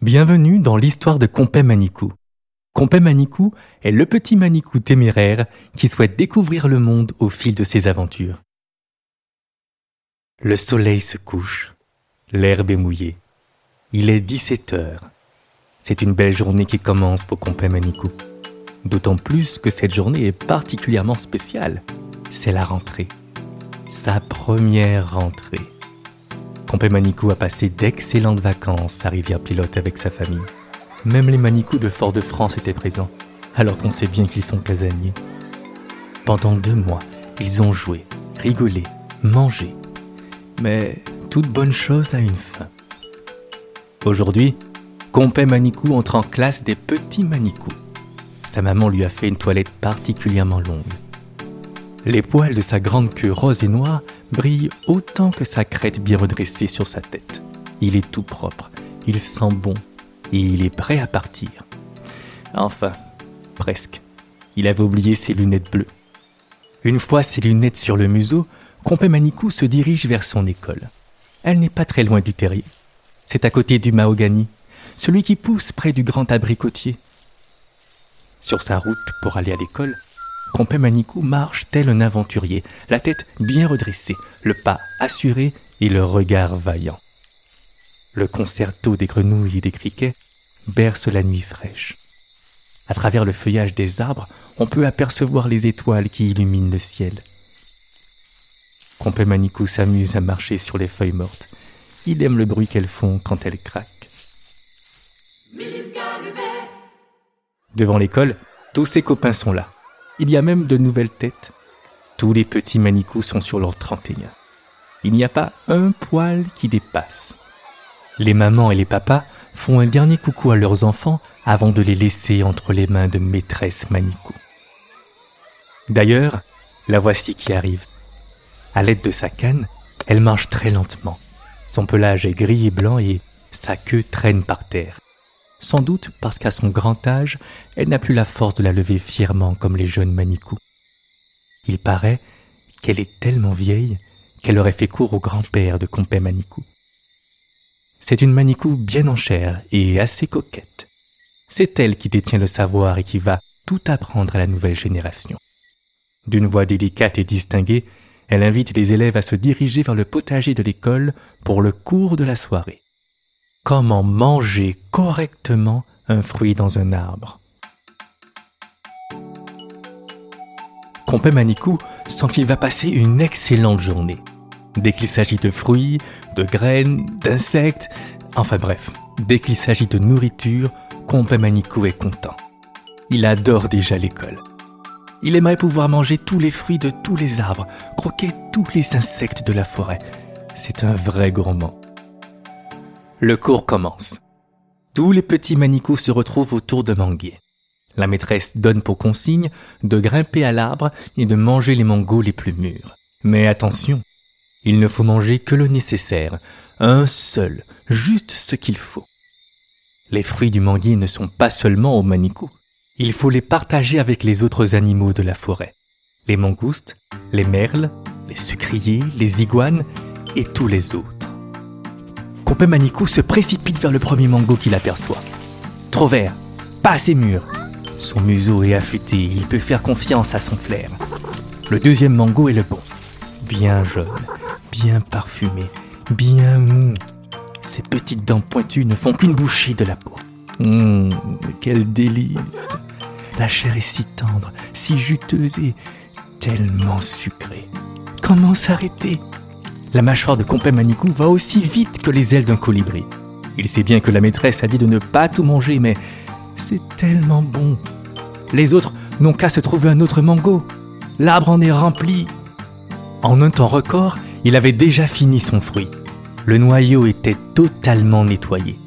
Bienvenue dans l'histoire de Compé Manicou. Compé Manicou est le petit Manicou téméraire qui souhaite découvrir le monde au fil de ses aventures. Le soleil se couche, l'herbe est mouillée. Il est 17 heures. C'est une belle journée qui commence pour Compé Manicou. D'autant plus que cette journée est particulièrement spéciale. C'est la rentrée. Sa première rentrée. Compé Manicou a passé d'excellentes vacances à Rivière-Pilote avec sa famille. Même les Manicous de Fort-de-France étaient présents, alors qu'on sait bien qu'ils sont casaniers. Pendant deux mois, ils ont joué, rigolé, mangé. Mais toute bonne chose a une fin. Aujourd'hui, Compé Manicou entre en classe des petits Manicous. Sa maman lui a fait une toilette particulièrement longue. Les poils de sa grande queue rose et noire brillent autant que sa crête bien redressée sur sa tête. Il est tout propre, il sent bon et il est prêt à partir. Enfin, presque. Il avait oublié ses lunettes bleues. Une fois ses lunettes sur le museau, Compé Manicou se dirige vers son école. Elle n'est pas très loin du terrier. C'est à côté du mahogany, celui qui pousse près du grand abricotier. Sur sa route pour aller à l'école, Compé Manicou marche tel un aventurier, la tête bien redressée, le pas assuré et le regard vaillant. Le concerto des grenouilles et des criquets berce la nuit fraîche. À travers le feuillage des arbres, on peut apercevoir les étoiles qui illuminent le ciel. Manicou s'amuse à marcher sur les feuilles mortes. Il aime le bruit qu'elles font quand elles craquent. Devant l'école, tous ses copains sont là. Il y a même de nouvelles têtes. Tous les petits Manicous sont sur leur 31. Il n'y a pas un poil qui dépasse. Les mamans et les papas font un dernier coucou à leurs enfants avant de les laisser entre les mains de maîtresse Manicou. D'ailleurs, la voici qui arrive. À l'aide de sa canne, elle marche très lentement. Son pelage est gris et blanc et sa queue traîne par terre. Sans doute parce qu'à son grand âge, elle n'a plus la force de la lever fièrement comme les jeunes Manicous. Il paraît qu'elle est tellement vieille qu'elle aurait fait court au grand-père de Compé Manicou. C'est une Manicou bien en chair et assez coquette. C'est elle qui détient le savoir et qui va tout apprendre à la nouvelle génération. D'une voix délicate et distinguée, elle invite les élèves à se diriger vers le potager de l'école pour le cours de la soirée. Comment manger correctement un fruit dans un arbre Compé Manicou sent qu'il va passer une excellente journée. Dès qu'il s'agit de fruits, de graines, d'insectes, enfin bref, dès qu'il s'agit de nourriture, Compé Manicou est content. Il adore déjà l'école. Il aimerait pouvoir manger tous les fruits de tous les arbres, croquer tous les insectes de la forêt. C'est un vrai gourmand. Le cours commence. Tous les petits Manicous se retrouvent autour de Manguier. La maîtresse donne pour consigne de grimper à l'arbre et de manger les mangos les plus mûrs. Mais attention, il ne faut manger que le nécessaire, un seul, juste ce qu'il faut. Les fruits du manguier ne sont pas seulement aux Manicous. Il faut les partager avec les autres animaux de la forêt. Les mangoustes, les merles, les sucriers, les iguanes et tous les autres. Compé Manicou se précipite vers le premier mango qu'il aperçoit. Trop vert, pas assez mûr. Son museau est affûté, il peut faire confiance à son flair. Le deuxième mango est le bon. Bien jaune, bien parfumé, bien mou. Ses petites dents pointues ne font qu'une bouchée de la peau. Hum, quel délice La chair est si tendre, si juteuse et tellement sucrée. Comment s'arrêter? La mâchoire de Compé Manicou va aussi vite que les ailes d'un colibri. Il sait bien que la maîtresse a dit de ne pas tout manger, mais c'est tellement bon. Les autres n'ont qu'à se trouver un autre mango. L'arbre en est rempli. En un temps record, il avait déjà fini son fruit. Le noyau était totalement nettoyé.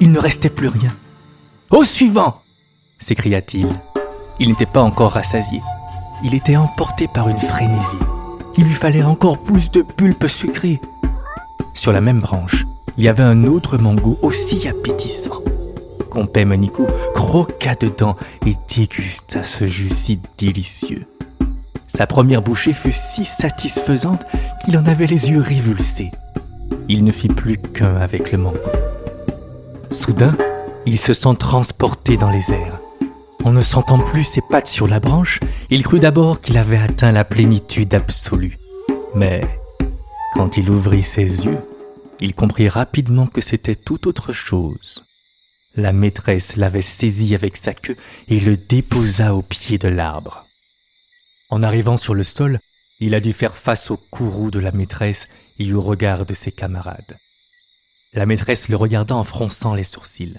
Il ne restait plus rien. Au suivant s'écria-t-il. Il n'était pas encore rassasié. Il était emporté par une frénésie. Il lui fallait encore plus de pulpe sucrée. Sur la même branche, il y avait un autre mango aussi appétissant. Compé Manikou croqua dedans et dégusta ce jus si délicieux. Sa première bouchée fut si satisfaisante qu'il en avait les yeux révulsés. Il ne fit plus qu'un avec le mango. Soudain, il se sent transporté dans les airs. En ne sentant plus ses pattes sur la branche, il crut d'abord qu'il avait atteint la plénitude absolue. Mais quand il ouvrit ses yeux, il comprit rapidement que c'était tout autre chose. La maîtresse l'avait saisi avec sa queue et le déposa au pied de l'arbre. En arrivant sur le sol, il a dû faire face au courroux de la maîtresse et au regard de ses camarades. La maîtresse le regarda en fronçant les sourcils.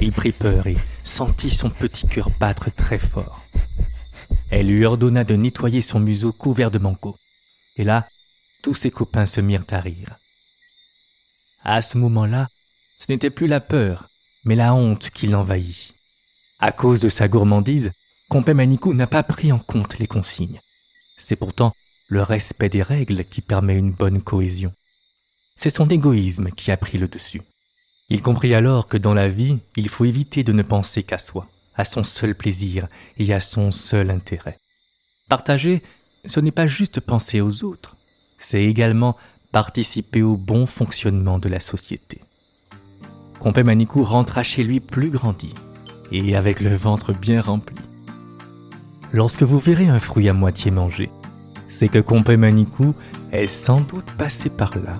Il prit peur et sentit son petit cœur battre très fort. Elle lui ordonna de nettoyer son museau couvert de manco. Et là, tous ses copains se mirent à rire. À ce moment-là, ce n'était plus la peur, mais la honte qui l'envahit. À cause de sa gourmandise, Compé Manikou n'a pas pris en compte les consignes. C'est pourtant le respect des règles qui permet une bonne cohésion. C'est son égoïsme qui a pris le dessus. Il comprit alors que dans la vie, il faut éviter de ne penser qu'à soi, à son seul plaisir et à son seul intérêt. Partager, ce n'est pas juste penser aux autres, c'est également participer au bon fonctionnement de la société. Compé Manikou rentra chez lui plus grandi et avec le ventre bien rempli. Lorsque vous verrez un fruit à moitié mangé, c'est que Compé Manikou est sans doute passé par là.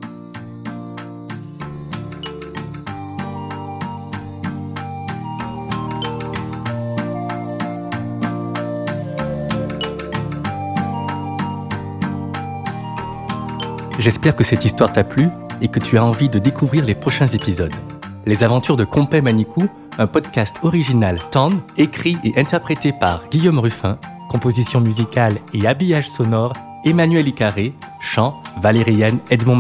J'espère que cette histoire t'a plu et que tu as envie de découvrir les prochains épisodes. Les aventures de Compé Manikou, un podcast original Tan, écrit et interprété par Guillaume Ruffin, composition musicale et habillage sonore Emmanuel Icaré, chant Valériane Edmond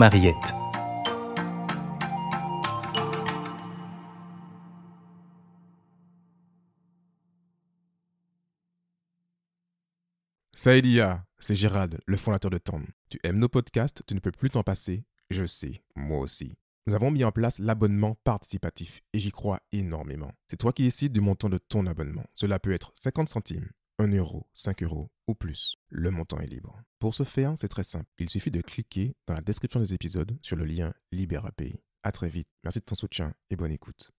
Saïdia, c'est Gérald, le fondateur de Tom. Tu aimes nos podcasts, tu ne peux plus t'en passer Je sais, moi aussi. Nous avons mis en place l'abonnement participatif et j'y crois énormément. C'est toi qui décides du montant de ton abonnement. Cela peut être 50 centimes, 1 euro, 5 euros ou plus. Le montant est libre. Pour ce faire, c'est très simple. Il suffit de cliquer dans la description des épisodes sur le lien Libère API. À très vite. Merci de ton soutien et bonne écoute.